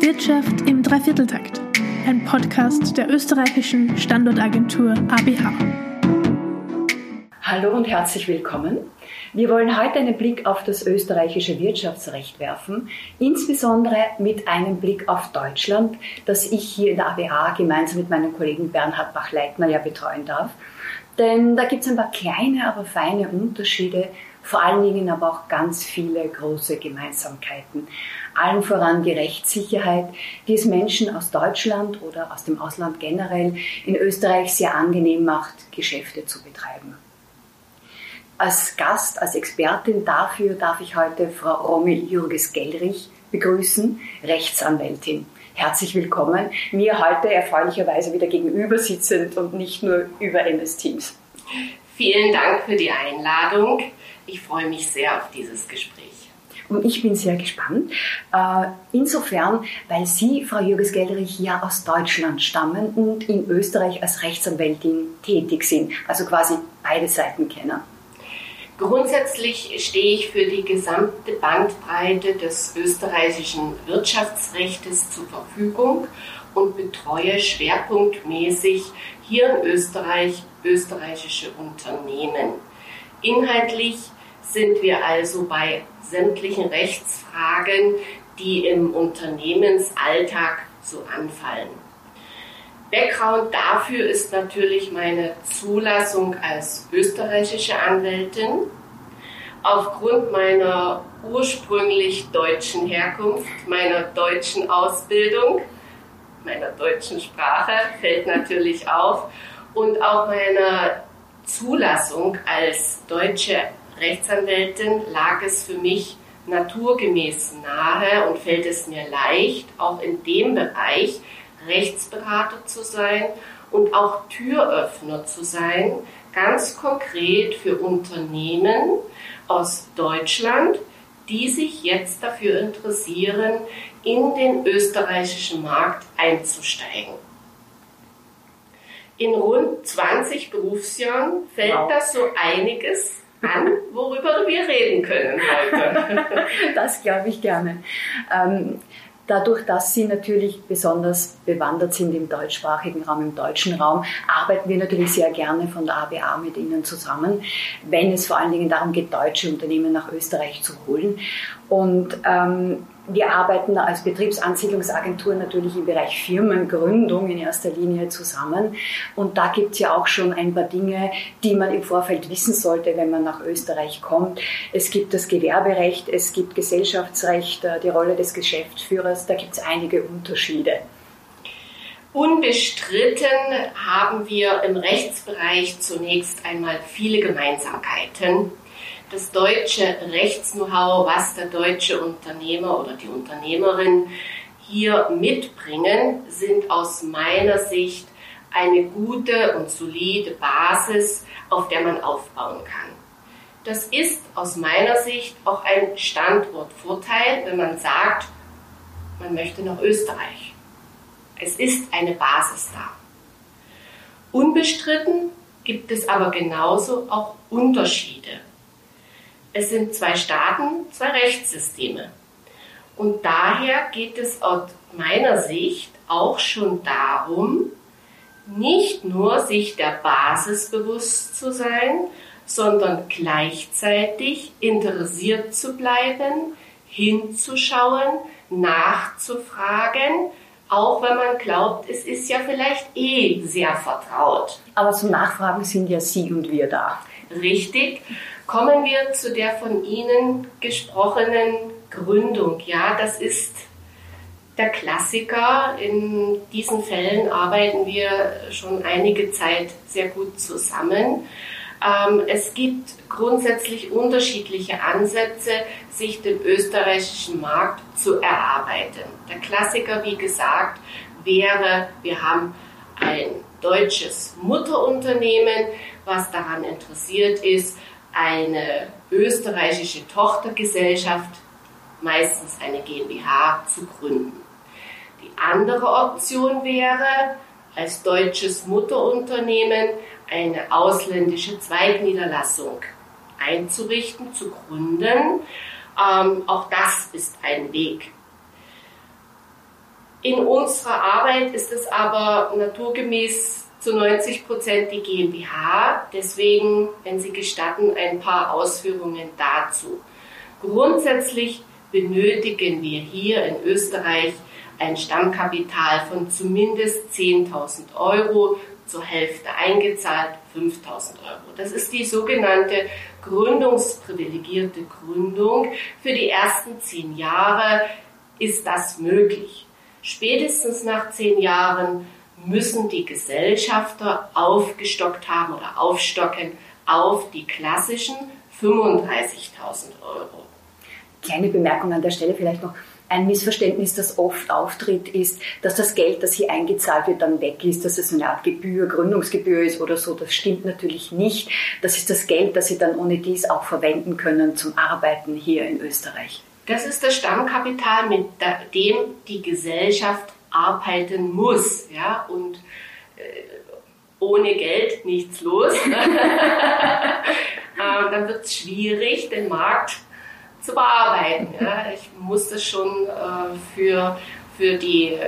Wirtschaft im Dreivierteltakt, ein Podcast der österreichischen Standortagentur ABH. Hallo und herzlich willkommen. Wir wollen heute einen Blick auf das österreichische Wirtschaftsrecht werfen, insbesondere mit einem Blick auf Deutschland, das ich hier in der ABA gemeinsam mit meinem Kollegen Bernhard Bach-Leitner ja betreuen darf. Denn da gibt es ein paar kleine, aber feine Unterschiede, vor allen Dingen aber auch ganz viele große Gemeinsamkeiten. Allen voran die Rechtssicherheit, die es Menschen aus Deutschland oder aus dem Ausland generell in Österreich sehr angenehm macht, Geschäfte zu betreiben. Als Gast, als Expertin dafür darf ich heute Frau Romy Jürges-Gellrich begrüßen, Rechtsanwältin. Herzlich willkommen. Mir heute erfreulicherweise wieder gegenüber sitzend und nicht nur über MS Teams. Vielen Dank für die Einladung. Ich freue mich sehr auf dieses Gespräch. Und ich bin sehr gespannt. Äh, insofern, weil Sie, Frau Jürges-Gellrich, ja aus Deutschland stammen und in Österreich als Rechtsanwältin tätig sind, also quasi beide Seiten kennen. Grundsätzlich stehe ich für die gesamte Bandbreite des österreichischen Wirtschaftsrechts zur Verfügung und betreue schwerpunktmäßig hier in Österreich österreichische Unternehmen. Inhaltlich sind wir also bei sämtlichen Rechtsfragen, die im Unternehmensalltag so anfallen. Background dafür ist natürlich meine Zulassung als österreichische Anwältin. Aufgrund meiner ursprünglich deutschen Herkunft, meiner deutschen Ausbildung, meiner deutschen Sprache fällt natürlich auf und auch meiner Zulassung als deutsche Rechtsanwältin lag es für mich naturgemäß nahe und fällt es mir leicht, auch in dem Bereich Rechtsberater zu sein und auch Türöffner zu sein, ganz konkret für Unternehmen aus Deutschland, die sich jetzt dafür interessieren, in den österreichischen Markt einzusteigen. In rund 20 Berufsjahren fällt wow. das so einiges an, worüber wir reden können heute. das glaube ich gerne. Ähm, Dadurch, dass Sie natürlich besonders bewandert sind im deutschsprachigen Raum, im deutschen Raum, arbeiten wir natürlich sehr gerne von der ABA mit Ihnen zusammen, wenn es vor allen Dingen darum geht, deutsche Unternehmen nach Österreich zu holen. Und ähm, wir arbeiten als Betriebsansiedlungsagentur natürlich im Bereich Firmengründung in erster Linie zusammen. Und da gibt es ja auch schon ein paar Dinge, die man im Vorfeld wissen sollte, wenn man nach Österreich kommt. Es gibt das Gewerberecht, es gibt Gesellschaftsrecht, äh, die Rolle des Geschäftsführers, da gibt es einige Unterschiede. Unbestritten haben wir im Rechtsbereich zunächst einmal viele Gemeinsamkeiten das deutsche Rechts-Know-how, was der deutsche Unternehmer oder die Unternehmerin hier mitbringen, sind aus meiner Sicht eine gute und solide Basis, auf der man aufbauen kann. Das ist aus meiner Sicht auch ein Standortvorteil, wenn man sagt, man möchte nach Österreich. Es ist eine Basis da. Unbestritten gibt es aber genauso auch Unterschiede es sind zwei Staaten, zwei Rechtssysteme. Und daher geht es aus meiner Sicht auch schon darum, nicht nur sich der Basis bewusst zu sein, sondern gleichzeitig interessiert zu bleiben, hinzuschauen, nachzufragen, auch wenn man glaubt, es ist ja vielleicht eh sehr vertraut. Aber zum Nachfragen sind ja Sie und wir da. Richtig. Kommen wir zu der von Ihnen gesprochenen Gründung. Ja, das ist der Klassiker. In diesen Fällen arbeiten wir schon einige Zeit sehr gut zusammen. Ähm, es gibt grundsätzlich unterschiedliche Ansätze, sich den österreichischen Markt zu erarbeiten. Der Klassiker, wie gesagt, wäre, wir haben ein deutsches Mutterunternehmen, was daran interessiert ist, eine österreichische Tochtergesellschaft, meistens eine GmbH, zu gründen. Die andere Option wäre, als deutsches Mutterunternehmen eine ausländische Zweigniederlassung einzurichten, zu gründen. Ähm, auch das ist ein Weg. In unserer Arbeit ist es aber naturgemäß zu 90 Prozent die GmbH. Deswegen, wenn Sie gestatten, ein paar Ausführungen dazu. Grundsätzlich benötigen wir hier in Österreich ein Stammkapital von zumindest 10.000 Euro, zur Hälfte eingezahlt 5.000 Euro. Das ist die sogenannte gründungsprivilegierte Gründung. Für die ersten zehn Jahre ist das möglich. Spätestens nach zehn Jahren müssen die Gesellschafter aufgestockt haben oder aufstocken auf die klassischen 35.000 Euro. Kleine Bemerkung an der Stelle vielleicht noch. Ein Missverständnis, das oft auftritt, ist, dass das Geld, das hier eingezahlt wird, dann weg ist, dass es eine Art Gebühr, Gründungsgebühr ist oder so. Das stimmt natürlich nicht. Das ist das Geld, das Sie dann ohne dies auch verwenden können zum Arbeiten hier in Österreich. Das ist das Stammkapital, mit dem die Gesellschaft arbeiten muss. Ja? Und äh, ohne Geld nichts los. äh, dann wird es schwierig, den Markt zu bearbeiten. Ja? Ich muss das schon äh, für, für die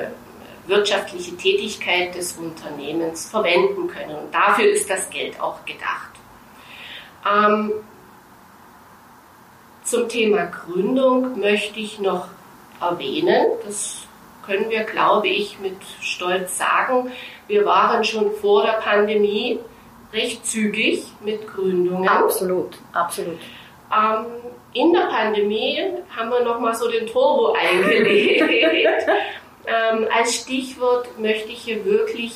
wirtschaftliche Tätigkeit des Unternehmens verwenden können. Und dafür ist das Geld auch gedacht. Ähm, zum Thema Gründung möchte ich noch erwähnen, das können wir, glaube ich, mit Stolz sagen, wir waren schon vor der Pandemie recht zügig mit Gründungen. Absolut, absolut. Ähm, in der Pandemie haben wir nochmal so den Turbo eingelegt. ähm, als Stichwort möchte ich hier wirklich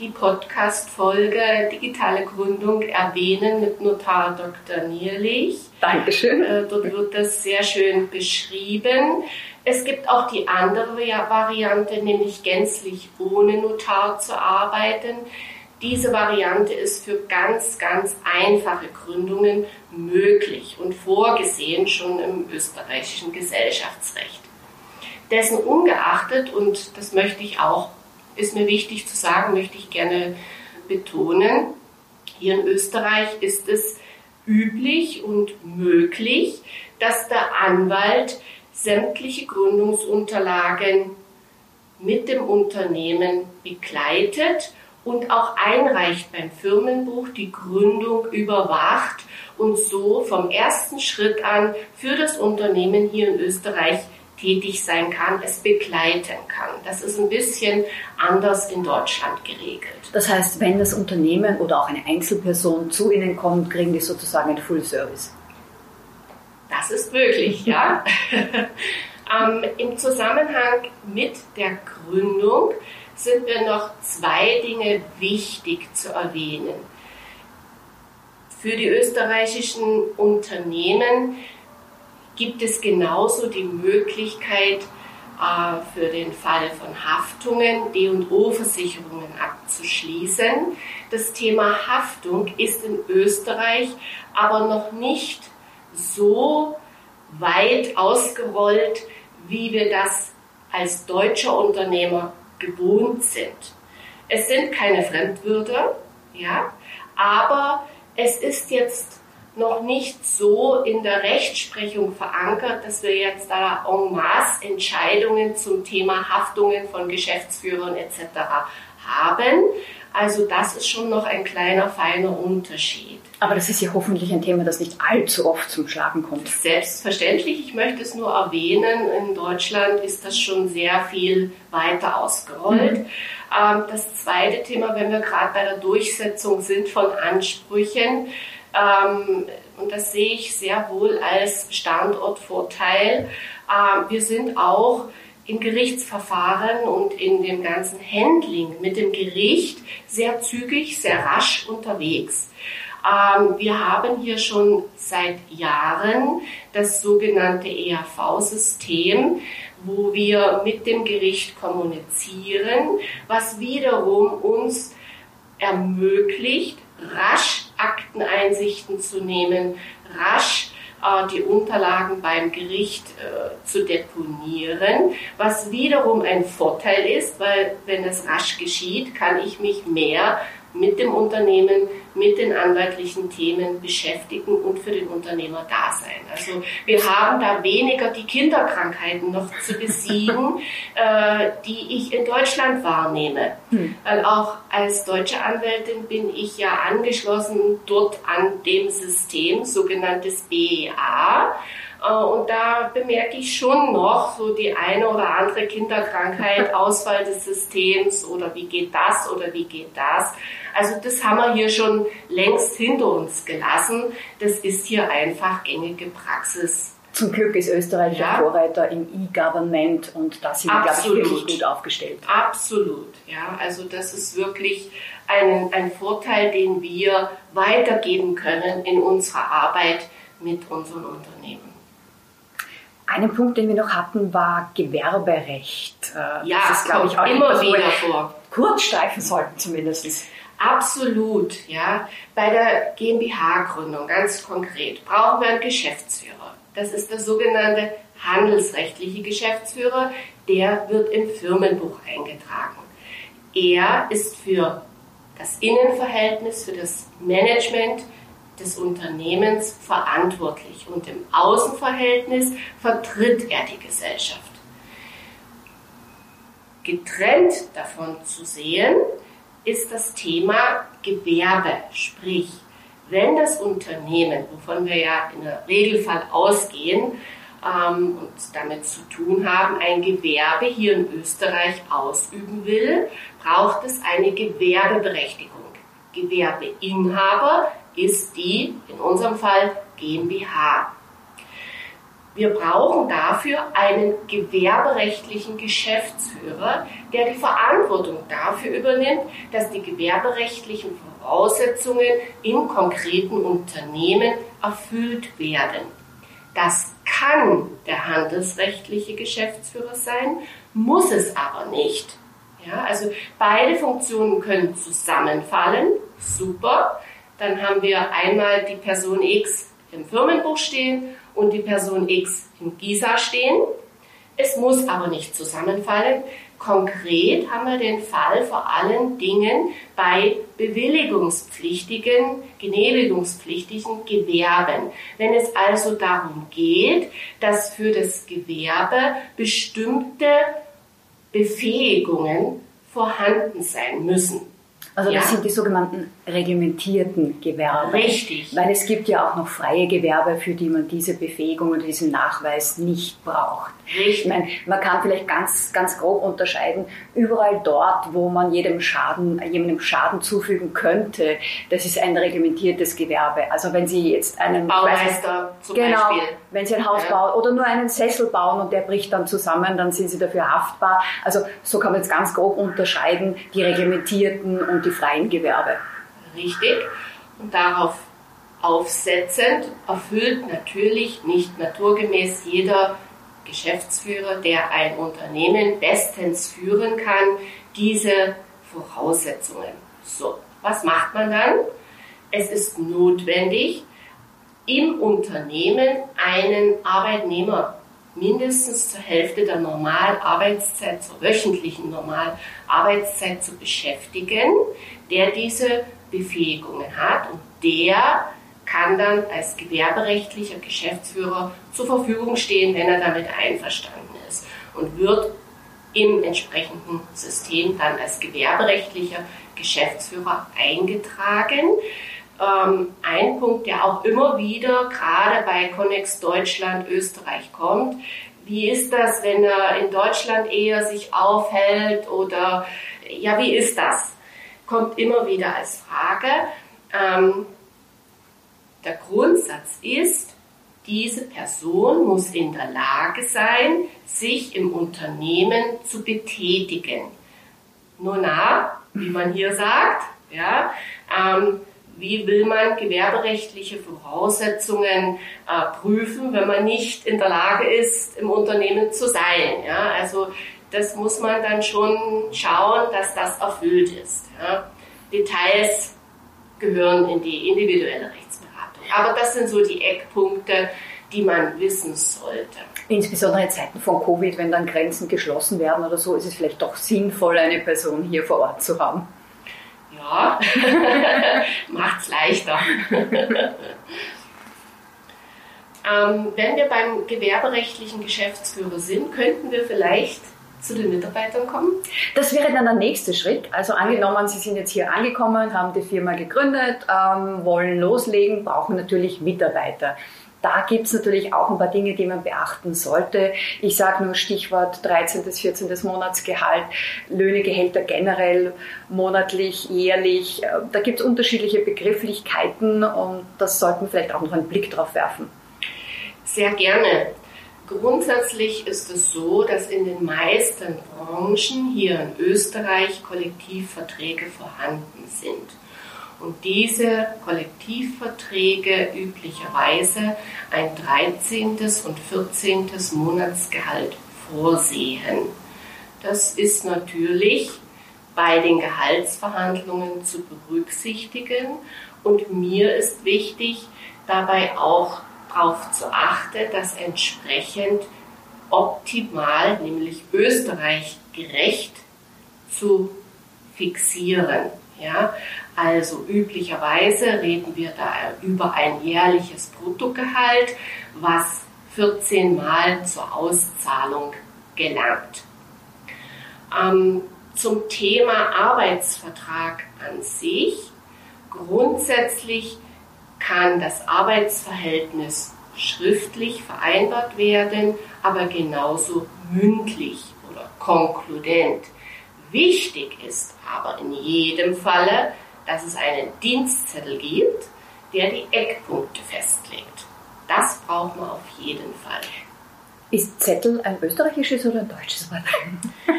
die Podcast-Folge Digitale Gründung erwähnen mit Notar Dr. Nierlich. Dankeschön. Äh, dort wird das sehr schön beschrieben. Es gibt auch die andere Variante, nämlich gänzlich ohne Notar zu arbeiten. Diese Variante ist für ganz, ganz einfache Gründungen möglich und vorgesehen schon im österreichischen Gesellschaftsrecht. Dessen ungeachtet, und das möchte ich auch ist mir wichtig zu sagen, möchte ich gerne betonen. Hier in Österreich ist es üblich und möglich, dass der Anwalt sämtliche Gründungsunterlagen mit dem Unternehmen begleitet und auch einreicht beim Firmenbuch, die Gründung überwacht und so vom ersten Schritt an für das Unternehmen hier in Österreich tätig sein kann, es begleiten kann. Das ist ein bisschen anders in Deutschland geregelt. Das heißt, wenn das Unternehmen oder auch eine Einzelperson zu Ihnen kommt, kriegen die sozusagen einen Full Service. Das ist möglich, ja. ähm, Im Zusammenhang mit der Gründung sind mir noch zwei Dinge wichtig zu erwähnen. Für die österreichischen Unternehmen gibt es genauso die Möglichkeit, äh, für den Fall von Haftungen D&O-Versicherungen abzuschließen. Das Thema Haftung ist in Österreich aber noch nicht so weit ausgerollt, wie wir das als deutscher Unternehmer gewohnt sind. Es sind keine Fremdwürde, ja, aber es ist jetzt noch nicht so in der Rechtsprechung verankert, dass wir jetzt da en masse Entscheidungen zum Thema Haftungen von Geschäftsführern etc. haben. Also das ist schon noch ein kleiner, feiner Unterschied. Aber das ist ja hoffentlich ein Thema, das nicht allzu oft zum Schlagen kommt. Selbstverständlich, ich möchte es nur erwähnen, in Deutschland ist das schon sehr viel weiter ausgerollt. Mhm. Ähm, das zweite Thema, wenn wir gerade bei der Durchsetzung sind von Ansprüchen, ähm, und das sehe ich sehr wohl als Standortvorteil. Ähm, wir sind auch im Gerichtsverfahren und in dem ganzen Handling mit dem Gericht sehr zügig, sehr rasch unterwegs. Ähm, wir haben hier schon seit Jahren das sogenannte ERV-System, wo wir mit dem Gericht kommunizieren, was wiederum uns ermöglicht, rasch Akteneinsichten zu nehmen, rasch äh, die Unterlagen beim Gericht äh, zu deponieren, was wiederum ein Vorteil ist, weil wenn es rasch geschieht, kann ich mich mehr mit dem Unternehmen, mit den anwaltlichen Themen beschäftigen und für den Unternehmer da sein. Also wir haben da weniger die Kinderkrankheiten noch zu besiegen, äh, die ich in Deutschland wahrnehme. Hm. Weil auch als deutsche Anwältin bin ich ja angeschlossen dort an dem System, sogenanntes BEA. Äh, und da bemerke ich schon noch so die eine oder andere Kinderkrankheit, Ausfall des Systems oder wie geht das oder wie geht das. Also das haben wir hier schon längst hinter uns gelassen. Das ist hier einfach gängige Praxis. Zum Glück ist Österreich ja. Vorreiter im E-Government und da sind wir, glaube ich, wirklich gut aufgestellt. Absolut, ja. Also das ist wirklich ein, ein Vorteil, den wir weitergeben können in unserer Arbeit mit unseren Unternehmen. Einen Punkt, den wir noch hatten, war Gewerberecht. Äh, ja, das ist, glaube ich, auch immer wieder vor. Kurz streifen sollten zumindest. Absolut, ja. Bei der GmbH-Gründung ganz konkret brauchen wir einen Geschäftsführer. Das ist der sogenannte handelsrechtliche Geschäftsführer. Der wird im Firmenbuch eingetragen. Er ist für das Innenverhältnis, für das Management, des Unternehmens verantwortlich und im Außenverhältnis vertritt er die Gesellschaft. Getrennt davon zu sehen ist das Thema Gewerbe, sprich, wenn das Unternehmen, wovon wir ja in der Regelfall ausgehen ähm, und damit zu tun haben, ein Gewerbe hier in Österreich ausüben will, braucht es eine Gewerbeberechtigung. Gewerbeinhaber ist die, in unserem Fall GmbH. Wir brauchen dafür einen gewerberechtlichen Geschäftsführer, der die Verantwortung dafür übernimmt, dass die gewerberechtlichen Voraussetzungen im konkreten Unternehmen erfüllt werden. Das kann der handelsrechtliche Geschäftsführer sein, muss es aber nicht. Ja, also beide Funktionen können zusammenfallen, super. Dann haben wir einmal die Person X im Firmenbuch stehen und die Person X im GISA stehen. Es muss aber nicht zusammenfallen. Konkret haben wir den Fall vor allen Dingen bei bewilligungspflichtigen, genehmigungspflichtigen Gewerben. Wenn es also darum geht, dass für das Gewerbe bestimmte Befähigungen vorhanden sein müssen. Also das sind die sogenannten reglementierten Gewerbe. Richtig. Weil es gibt ja auch noch freie Gewerbe, für die man diese Befähigung oder diesen Nachweis nicht braucht. Richtig. Ich meine, man kann vielleicht ganz, ganz grob unterscheiden, überall dort, wo man jedem Schaden, jemandem Schaden zufügen könnte, das ist ein reglementiertes Gewerbe. Also wenn Sie jetzt einen Baumeister zum genau, Beispiel. wenn Sie ein Haus ja. bauen oder nur einen Sessel bauen und der bricht dann zusammen, dann sind Sie dafür haftbar. Also so kann man jetzt ganz grob unterscheiden, die reglementierten und die freien Gewerbe. Richtig. Und darauf aufsetzend erfüllt natürlich nicht naturgemäß jeder Geschäftsführer, der ein Unternehmen bestens führen kann, diese Voraussetzungen. So, was macht man dann? Es ist notwendig, im Unternehmen einen Arbeitnehmer mindestens zur Hälfte der Normalarbeitszeit, zur wöchentlichen Normalarbeitszeit zu beschäftigen, der diese Befähigungen hat und der kann dann als gewerberechtlicher Geschäftsführer zur Verfügung stehen, wenn er damit einverstanden ist und wird im entsprechenden System dann als gewerberechtlicher Geschäftsführer eingetragen. Ähm, ein Punkt, der auch immer wieder gerade bei Connex Deutschland, Österreich kommt. Wie ist das, wenn er in Deutschland eher sich aufhält oder ja, wie ist das? Kommt immer wieder als Frage. Ähm, der Grundsatz ist, diese Person muss in der Lage sein, sich im Unternehmen zu betätigen. Nur na, wie man hier sagt, ja, ähm, wie will man gewerberechtliche Voraussetzungen äh, prüfen, wenn man nicht in der Lage ist, im Unternehmen zu sein. Ja? Also das muss man dann schon schauen, dass das erfüllt ist. Ja? Details gehören in die individuelle Rechtsberatung. Aber das sind so die Eckpunkte, die man wissen sollte. Insbesondere in Zeiten von Covid, wenn dann Grenzen geschlossen werden oder so, ist es vielleicht doch sinnvoll, eine Person hier vor Ort zu haben. Ja, macht's leichter. ähm, wenn wir beim gewerberechtlichen Geschäftsführer sind, könnten wir vielleicht zu den Mitarbeitern kommen? Das wäre dann der nächste Schritt. Also angenommen, Sie sind jetzt hier angekommen, haben die Firma gegründet, ähm, wollen loslegen, brauchen natürlich Mitarbeiter. Da gibt es natürlich auch ein paar Dinge, die man beachten sollte. Ich sage nur Stichwort 13. bis 14. Monatsgehalt, Löhne, Gehälter generell, monatlich, jährlich. Äh, da gibt es unterschiedliche Begrifflichkeiten und das sollten wir vielleicht auch noch einen Blick drauf werfen. Sehr gerne. Grundsätzlich ist es so, dass in den meisten Branchen hier in Österreich Kollektivverträge vorhanden sind und diese Kollektivverträge üblicherweise ein 13. und 14. Monatsgehalt vorsehen. Das ist natürlich bei den Gehaltsverhandlungen zu berücksichtigen und mir ist wichtig, dabei auch darauf zu achten, dass entsprechend optimal, nämlich Österreich gerecht zu fixieren. Ja, also üblicherweise reden wir da über ein jährliches Bruttogehalt, was 14 Mal zur Auszahlung gelangt. Ähm, zum Thema Arbeitsvertrag an sich. Grundsätzlich kann das Arbeitsverhältnis schriftlich vereinbart werden, aber genauso mündlich oder konkludent. Wichtig ist aber in jedem Falle, dass es einen Dienstzettel gibt, der die Eckpunkte festlegt. Das braucht man auf jeden Fall. Ist Zettel ein österreichisches oder ein deutsches Wort?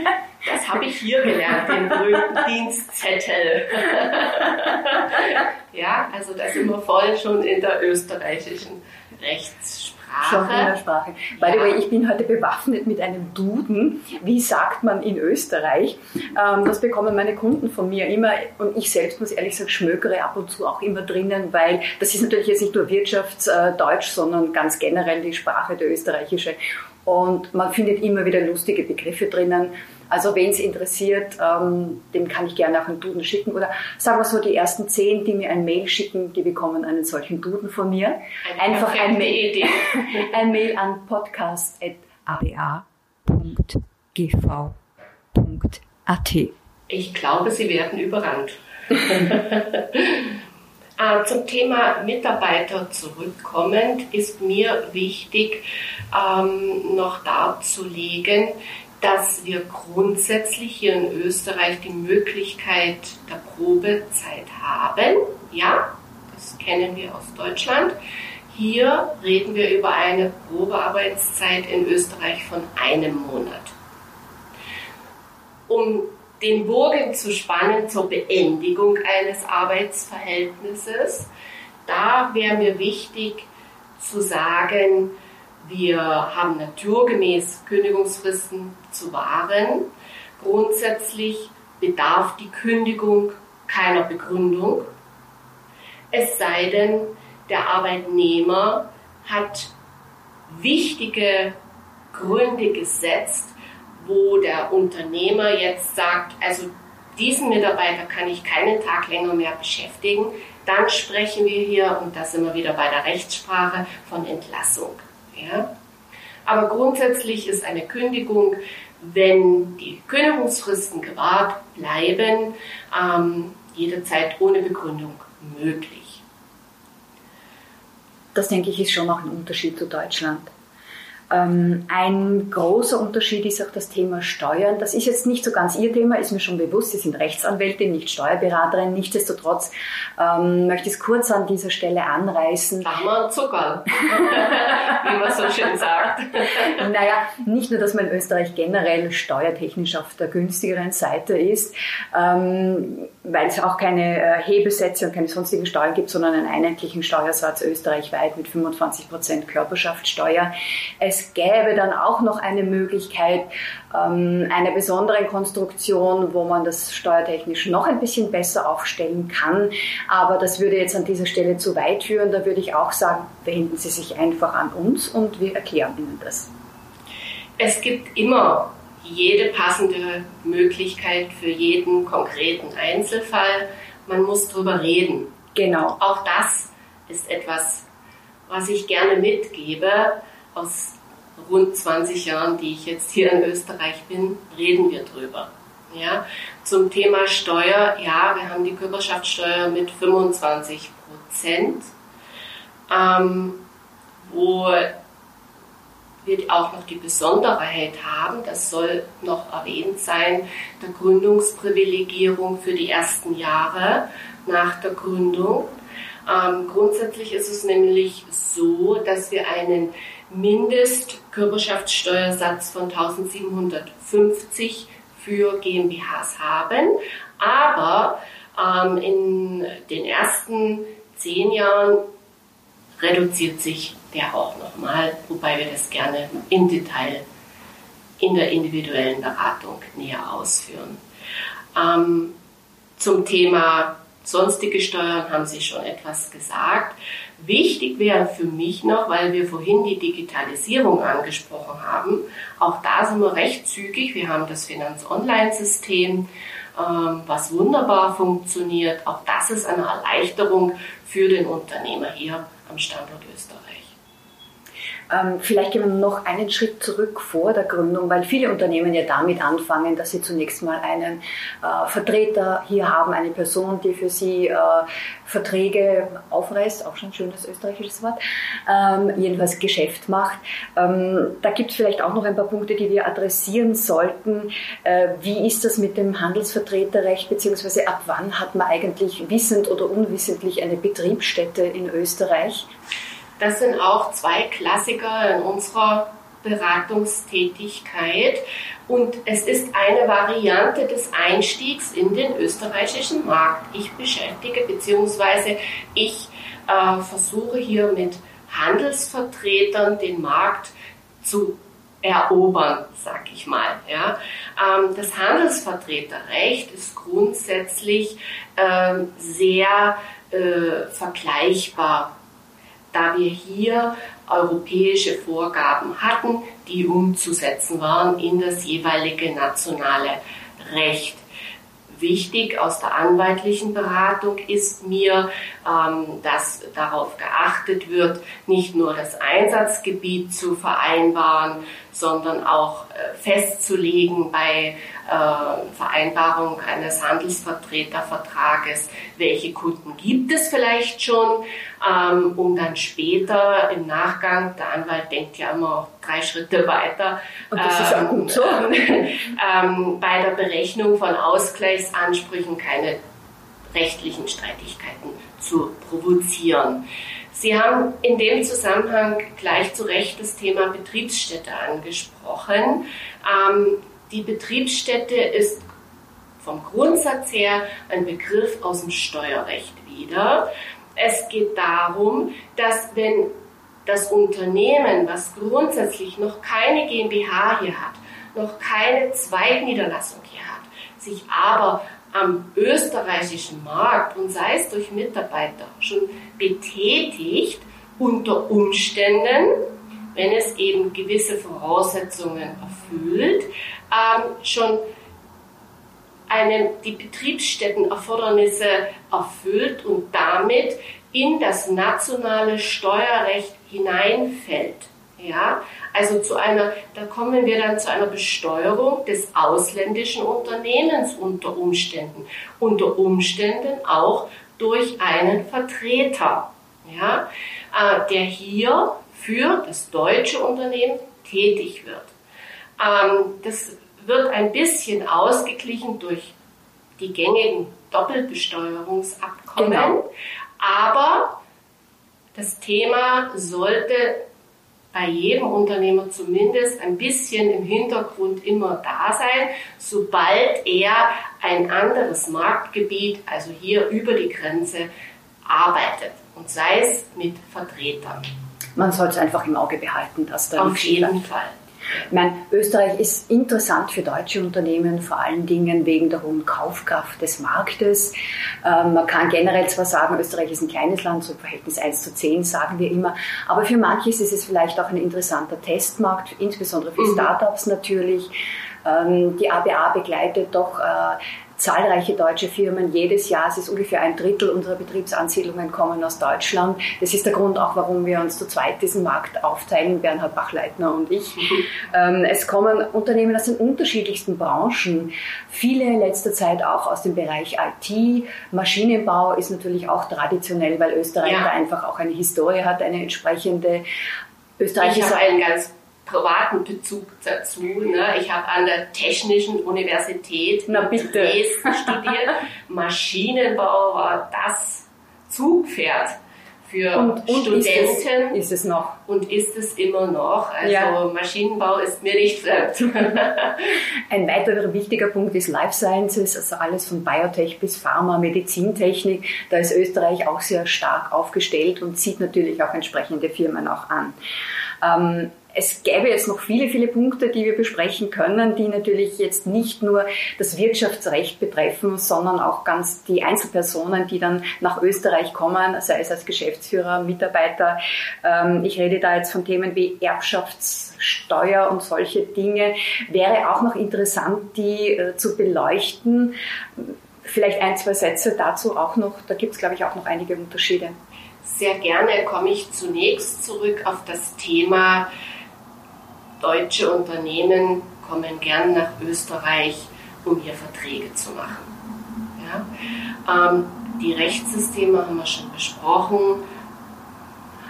Das habe ich hier gelernt, den berühmten Dienstzettel. ja, also da sind wir voll schon in der österreichischen Rechtssprache. Schon in der Sprache. By the way, ich bin heute bewaffnet mit einem Duden. Wie sagt man in Österreich? Ähm, das bekommen meine Kunden von mir immer und ich selbst muss ehrlich sagen, schmökere ab und zu auch immer drinnen, weil das ist natürlich jetzt nicht nur Wirtschaftsdeutsch, sondern ganz generell die Sprache, der österreichische. Und man findet immer wieder lustige Begriffe drinnen. Also wen es interessiert, ähm, dem kann ich gerne auch einen Duden schicken. Oder sagen wir so, die ersten zehn, die mir ein Mail schicken, die bekommen einen solchen Duden von mir. Eine Einfach ein Mail, Idee. ein Mail an podcast.aba.gv.at. Ich glaube, Sie werden überrannt. Äh, zum Thema Mitarbeiter zurückkommend ist mir wichtig, ähm, noch darzulegen, dass wir grundsätzlich hier in Österreich die Möglichkeit der Probezeit haben. Ja, das kennen wir aus Deutschland. Hier reden wir über eine Probearbeitszeit in Österreich von einem Monat. Um den Bogen zu spannen zur Beendigung eines Arbeitsverhältnisses, da wäre mir wichtig zu sagen, wir haben naturgemäß Kündigungsfristen zu wahren. Grundsätzlich bedarf die Kündigung keiner Begründung. Es sei denn, der Arbeitnehmer hat wichtige Gründe gesetzt, wo der Unternehmer jetzt sagt, also diesen Mitarbeiter kann ich keinen Tag länger mehr beschäftigen, dann sprechen wir hier, und da sind wir wieder bei der Rechtssprache, von Entlassung. Ja? Aber grundsätzlich ist eine Kündigung, wenn die Kündigungsfristen gewahrt bleiben, ähm, jederzeit ohne Begründung möglich. Das denke ich ist schon auch ein Unterschied zu Deutschland. Ähm, ein großer Unterschied ist auch das Thema Steuern. Das ist jetzt nicht so ganz Ihr Thema, ist mir schon bewusst. Sie sind Rechtsanwältin, nicht Steuerberaterin. Nichtsdestotrotz ähm, möchte ich es kurz an dieser Stelle anreißen. Hammer Zucker, wie man so schön sagt. naja, nicht nur, dass man in Österreich generell steuertechnisch auf der günstigeren Seite ist, ähm, weil es auch keine äh, Hebesätze und keine sonstigen Steuern gibt, sondern einen einheitlichen Steuersatz österreichweit mit 25 Prozent Körperschaftssteuer. Es es gäbe dann auch noch eine Möglichkeit ähm, einer besonderen Konstruktion, wo man das steuertechnisch noch ein bisschen besser aufstellen kann. Aber das würde jetzt an dieser Stelle zu weit führen. Da würde ich auch sagen, wenden Sie sich einfach an uns und wir erklären Ihnen das. Es gibt immer jede passende Möglichkeit für jeden konkreten Einzelfall. man muss drüber reden. Genau. Auch das ist etwas, was ich gerne mitgebe. Aus rund 20 Jahren, die ich jetzt hier in Österreich bin, reden wir drüber. Ja, zum Thema Steuer, ja, wir haben die Körperschaftssteuer mit 25 Prozent, ähm, wo wir auch noch die Besonderheit haben, das soll noch erwähnt sein, der Gründungsprivilegierung für die ersten Jahre nach der Gründung. Ähm, grundsätzlich ist es nämlich so, dass wir einen Mindestkörperschaftssteuersatz von 1750 für GmbHs haben, aber ähm, in den ersten zehn Jahren reduziert sich der auch nochmal, wobei wir das gerne im Detail in der individuellen Beratung näher ausführen. Ähm, zum Thema sonstige Steuern haben Sie schon etwas gesagt. Wichtig wäre für mich noch, weil wir vorhin die Digitalisierung angesprochen haben, auch da sind wir recht zügig. Wir haben das Finanz-Online-System, ähm, was wunderbar funktioniert. Auch das ist eine Erleichterung für den Unternehmer hier am Standort Österreich. Ähm, vielleicht gehen wir noch einen Schritt zurück vor der Gründung, weil viele Unternehmen ja damit anfangen, dass sie zunächst mal einen äh, Vertreter hier haben, eine Person, die für sie äh, Verträge aufreißt, auch schon ein schönes österreichisches Wort, ähm, jedenfalls Geschäft macht. Ähm, da gibt es vielleicht auch noch ein paar Punkte, die wir adressieren sollten. Äh, wie ist das mit dem Handelsvertreterrecht, beziehungsweise ab wann hat man eigentlich wissend oder unwissentlich eine Betriebsstätte in Österreich? Das sind auch zwei Klassiker in unserer Beratungstätigkeit und es ist eine Variante des Einstiegs in den österreichischen Markt. Ich beschäftige bzw. ich äh, versuche hier mit Handelsvertretern den Markt zu erobern, sag ich mal. Ja. Ähm, das Handelsvertreterrecht ist grundsätzlich ähm, sehr äh, vergleichbar da wir hier europäische Vorgaben hatten, die umzusetzen waren in das jeweilige nationale Recht. Wichtig aus der anwaltlichen Beratung ist mir, ähm, dass darauf geachtet wird, nicht nur das Einsatzgebiet zu vereinbaren, sondern auch äh, festzulegen bei äh, Vereinbarung eines Handelsvertretervertrages, welche Kunden gibt es vielleicht schon, ähm, um dann später im Nachgang, der Anwalt denkt ja immer auch drei Schritte weiter, Und das ist auch gut so. ähm, bei der Berechnung von Ausgleichsansprüchen keine rechtlichen Streitigkeiten zu provozieren. Sie haben in dem Zusammenhang gleich zu Recht das Thema Betriebsstätte angesprochen. Ähm, die Betriebsstätte ist vom Grundsatz her ein Begriff aus dem Steuerrecht wieder. Es geht darum, dass wenn das Unternehmen, was grundsätzlich noch keine GmbH hier hat, noch keine Zweigniederlassung hier hat, sich aber am österreichischen Markt und sei es durch Mitarbeiter schon betätigt, unter Umständen, wenn es eben gewisse Voraussetzungen erfüllt, ähm, schon eine, die Betriebsstättenerfordernisse erfüllt und damit in das nationale Steuerrecht hineinfällt. Ja, also zu einer, da kommen wir dann zu einer Besteuerung des ausländischen Unternehmens unter Umständen, unter Umständen auch durch einen Vertreter, ja, äh, der hier für das deutsche Unternehmen tätig wird. Ähm, das wird ein bisschen ausgeglichen durch die gängigen Doppelbesteuerungsabkommen, genau. aber das Thema sollte bei jedem Unternehmer zumindest ein bisschen im Hintergrund immer da sein, sobald er ein anderes Marktgebiet, also hier über die Grenze, arbeitet und sei es mit Vertretern. Man soll es einfach im Auge behalten, dass da Auf jeden Fall. Ich meine, Österreich ist interessant für deutsche Unternehmen, vor allen Dingen wegen der hohen Kaufkraft des Marktes. Ähm, man kann generell zwar sagen, Österreich ist ein kleines Land, so Verhältnis 1 zu 10 sagen wir immer, aber für manches ist es vielleicht auch ein interessanter Testmarkt, insbesondere für mhm. Startups natürlich. Ähm, die ABA begleitet doch äh, zahlreiche deutsche Firmen jedes Jahr. Es ist ungefähr ein Drittel unserer Betriebsansiedlungen kommen aus Deutschland. Das ist der Grund auch, warum wir uns zu zweit diesen Markt aufteilen, Bernhard Bachleitner und ich. Mhm. Es kommen Unternehmen aus den unterschiedlichsten Branchen. Viele in letzter Zeit auch aus dem Bereich IT. Maschinenbau ist natürlich auch traditionell, weil Österreich ja. da einfach auch eine Historie hat, eine entsprechende. Österreich ich ist einen ganz privaten Bezug dazu. Ne? Ich habe an der Technischen Universität Na. Dresden studiert. Maschinenbau war das Zugpferd für und, und Studenten. Ist es, ist es, noch. Und ist es immer noch. Also ja. Maschinenbau ist mir nicht fremd. Ein weiterer wichtiger Punkt ist Life Sciences, also alles von Biotech bis Pharma, Medizintechnik. Da ist Österreich auch sehr stark aufgestellt und zieht natürlich auch entsprechende Firmen auch an. Ähm, es gäbe jetzt noch viele, viele Punkte, die wir besprechen können, die natürlich jetzt nicht nur das Wirtschaftsrecht betreffen, sondern auch ganz die Einzelpersonen, die dann nach Österreich kommen, sei es als Geschäftsführer, Mitarbeiter. Ähm, ich rede da jetzt von Themen wie Erbschaftssteuer und solche Dinge. Wäre auch noch interessant, die äh, zu beleuchten. Vielleicht ein, zwei Sätze dazu auch noch. Da gibt es, glaube ich, auch noch einige Unterschiede. Sehr gerne komme ich zunächst zurück auf das Thema deutsche Unternehmen kommen gern nach Österreich, um hier Verträge zu machen. Ja? Ähm, die Rechtssysteme haben wir schon besprochen,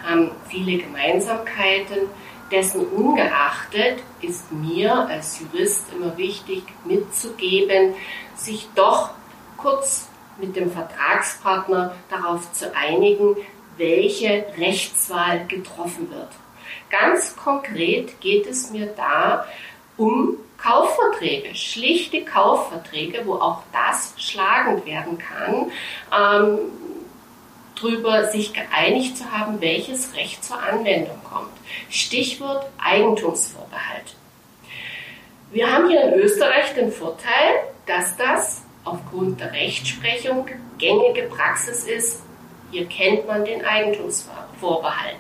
haben viele Gemeinsamkeiten. Dessen ungeachtet ist mir als Jurist immer wichtig mitzugeben, sich doch kurz mit dem Vertragspartner darauf zu einigen, welche Rechtswahl getroffen wird. Ganz konkret geht es mir da um Kaufverträge, schlichte Kaufverträge, wo auch das schlagend werden kann, ähm, darüber sich geeinigt zu haben, welches Recht zur Anwendung kommt. Stichwort Eigentumsvorbehalt. Wir haben hier in Österreich den Vorteil, dass das aufgrund der Rechtsprechung gängige Praxis ist. Hier kennt man den Eigentumsvorbehalt.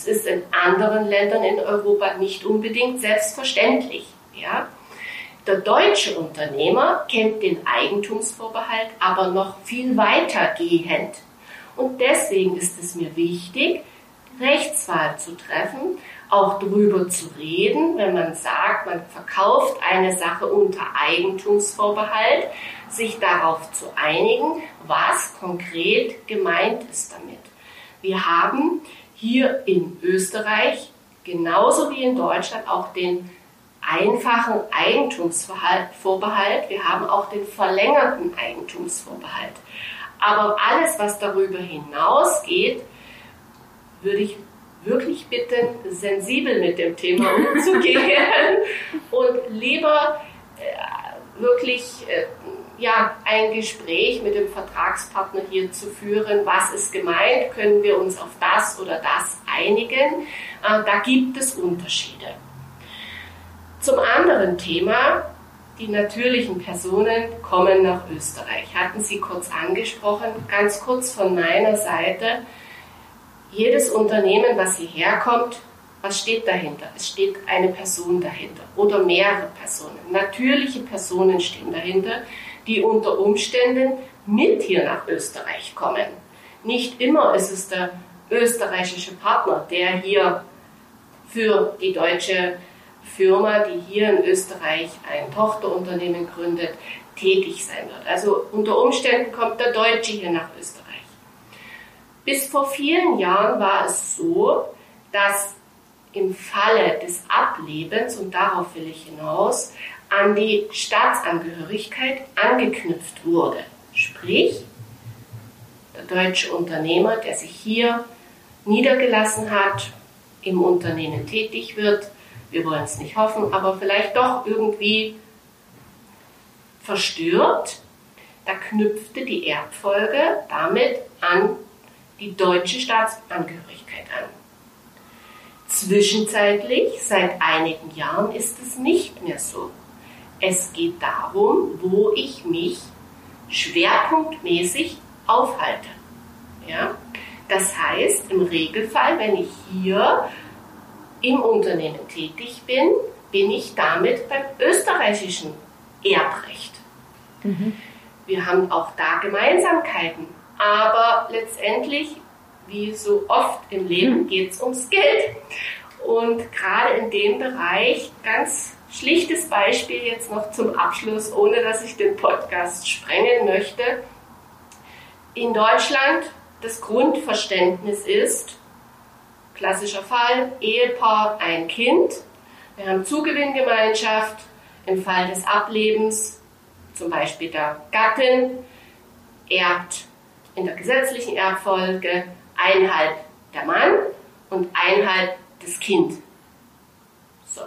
Das ist in anderen Ländern in Europa nicht unbedingt selbstverständlich. Ja? Der deutsche Unternehmer kennt den Eigentumsvorbehalt aber noch viel weitergehend. Und deswegen ist es mir wichtig, Rechtswahl zu treffen, auch darüber zu reden, wenn man sagt, man verkauft eine Sache unter Eigentumsvorbehalt, sich darauf zu einigen, was konkret gemeint ist damit. Wir haben hier in Österreich genauso wie in Deutschland auch den einfachen Eigentumsvorbehalt. Wir haben auch den verlängerten Eigentumsvorbehalt. Aber alles, was darüber hinausgeht, würde ich wirklich bitten, sensibel mit dem Thema umzugehen und lieber äh, wirklich äh, ja, ein Gespräch mit dem Vertragspartner hier zu führen. Was ist gemeint? Können wir uns auf das oder das einigen? Äh, da gibt es Unterschiede. Zum anderen Thema, die natürlichen Personen kommen nach Österreich. Hatten Sie kurz angesprochen, ganz kurz von meiner Seite. Jedes Unternehmen, was hierher kommt, was steht dahinter? Es steht eine Person dahinter oder mehrere Personen. Natürliche Personen stehen dahinter, die unter Umständen mit hier nach Österreich kommen. Nicht immer ist es der österreichische Partner, der hier für die deutsche Firma, die hier in Österreich ein Tochterunternehmen gründet, tätig sein wird. Also unter Umständen kommt der Deutsche hier nach Österreich. Bis vor vielen Jahren war es so, dass im Falle des Ablebens, und darauf will ich hinaus, an die Staatsangehörigkeit angeknüpft wurde. Sprich, der deutsche Unternehmer, der sich hier niedergelassen hat, im Unternehmen tätig wird, wir wollen es nicht hoffen, aber vielleicht doch irgendwie verstirbt, da knüpfte die Erbfolge damit an die deutsche Staatsangehörigkeit an. Zwischenzeitlich, seit einigen Jahren, ist es nicht mehr so. Es geht darum, wo ich mich schwerpunktmäßig aufhalte. Ja? Das heißt, im Regelfall, wenn ich hier im Unternehmen tätig bin, bin ich damit beim österreichischen Erbrecht. Mhm. Wir haben auch da Gemeinsamkeiten. Aber letztendlich, wie so oft im Leben, mhm. geht es ums Geld. Und gerade in dem Bereich, ganz schlichtes Beispiel jetzt noch zum Abschluss, ohne dass ich den Podcast sprengen möchte. In Deutschland das Grundverständnis ist, klassischer Fall, Ehepaar, ein Kind. Wir haben Zugewinngemeinschaft. Im Fall des Ablebens, zum Beispiel der Gattin, erbt in der gesetzlichen Erbfolge einhalb der Mann und einhalb das Kind. So.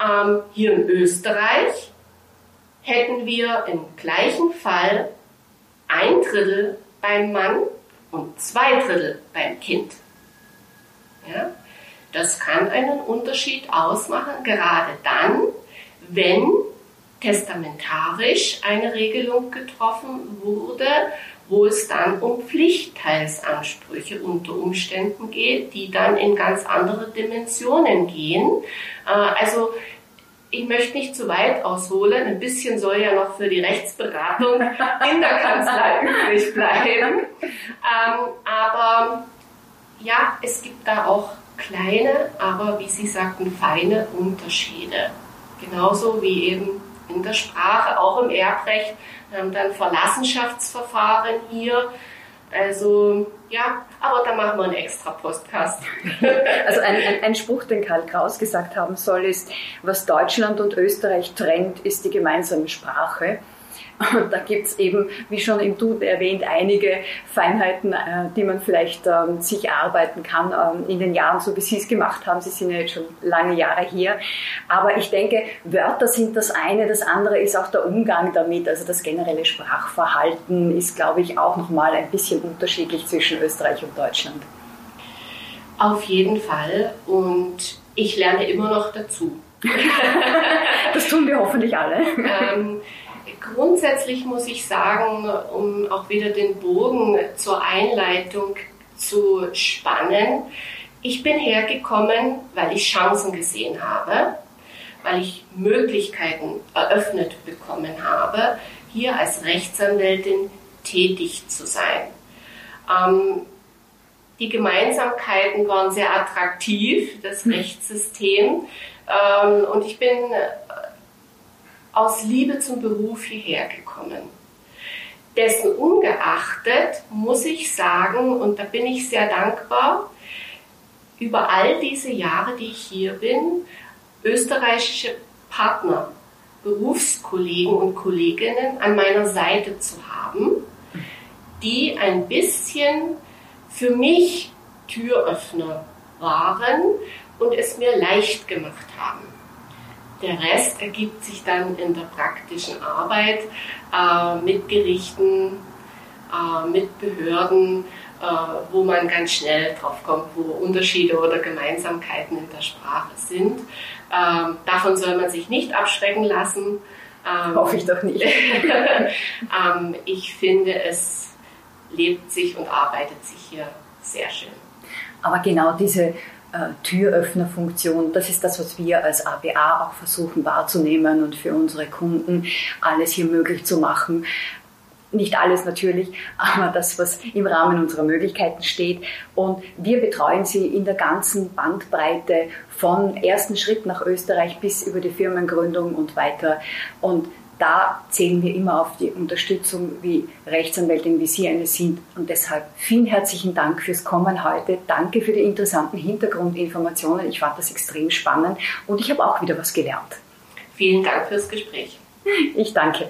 Ähm, hier in Österreich hätten wir im gleichen Fall ein Drittel beim Mann und zwei Drittel beim Kind. Ja? Das kann einen Unterschied ausmachen, gerade dann, wenn testamentarisch eine Regelung getroffen wurde, wo es dann um Pflichtteilsansprüche unter Umständen geht, die dann in ganz andere Dimensionen gehen. Äh, also ich möchte nicht zu weit ausholen. Ein bisschen soll ja noch für die Rechtsberatung in der Kanzlei übrig bleiben. Ähm, aber ja, es gibt da auch kleine, aber wie Sie sagten, feine Unterschiede. Genauso wie eben in der Sprache, auch im Erbrecht. Wir haben dann Verlassenschaftsverfahren hier. Also ja, aber da machen wir einen extra Podcast. Also ein, ein, ein, Spruch, den Karl Kraus gesagt haben soll, ist, was Deutschland und Österreich trennt, ist die gemeinsame Sprache. Und da gibt es eben, wie schon im Tut erwähnt, einige Feinheiten, äh, die man vielleicht ähm, sich erarbeiten kann ähm, in den Jahren, so wie Sie es gemacht haben. Sie sind ja jetzt schon lange Jahre hier. Aber ich denke, Wörter sind das eine, das andere ist auch der Umgang damit. Also das generelle Sprachverhalten ist, glaube ich, auch nochmal ein bisschen unterschiedlich zwischen Österreich und Deutschland. Auf jeden Fall. Und ich lerne immer noch dazu. das tun wir hoffentlich alle. Ähm, Grundsätzlich muss ich sagen, um auch wieder den Bogen zur Einleitung zu spannen, ich bin hergekommen, weil ich Chancen gesehen habe, weil ich Möglichkeiten eröffnet bekommen habe, hier als Rechtsanwältin tätig zu sein. Ähm, die Gemeinsamkeiten waren sehr attraktiv, das hm. Rechtssystem. Ähm, und ich bin aus Liebe zum Beruf hierher gekommen. Dessen ungeachtet muss ich sagen, und da bin ich sehr dankbar, über all diese Jahre, die ich hier bin, österreichische Partner, Berufskollegen und Kolleginnen an meiner Seite zu haben, die ein bisschen für mich Türöffner waren und es mir leicht gemacht haben. Der Rest ergibt sich dann in der praktischen Arbeit äh, mit Gerichten, äh, mit Behörden, äh, wo man ganz schnell drauf kommt, wo Unterschiede oder Gemeinsamkeiten in der Sprache sind. Ähm, davon soll man sich nicht abschrecken lassen. Ähm, Hoffe ich doch nicht. ähm, ich finde, es lebt sich und arbeitet sich hier sehr schön. Aber genau diese Türöffnerfunktion. Das ist das, was wir als ABA auch versuchen wahrzunehmen und für unsere Kunden alles hier möglich zu machen. Nicht alles natürlich, aber das, was im Rahmen unserer Möglichkeiten steht. Und wir betreuen Sie in der ganzen Bandbreite von ersten Schritt nach Österreich bis über die Firmengründung und weiter. Und da zählen wir immer auf die Unterstützung wie Rechtsanwältin, wie Sie eine sind. Und deshalb vielen herzlichen Dank fürs Kommen heute. Danke für die interessanten Hintergrundinformationen. Ich fand das extrem spannend und ich habe auch wieder was gelernt. Vielen Dank fürs Gespräch. Ich danke.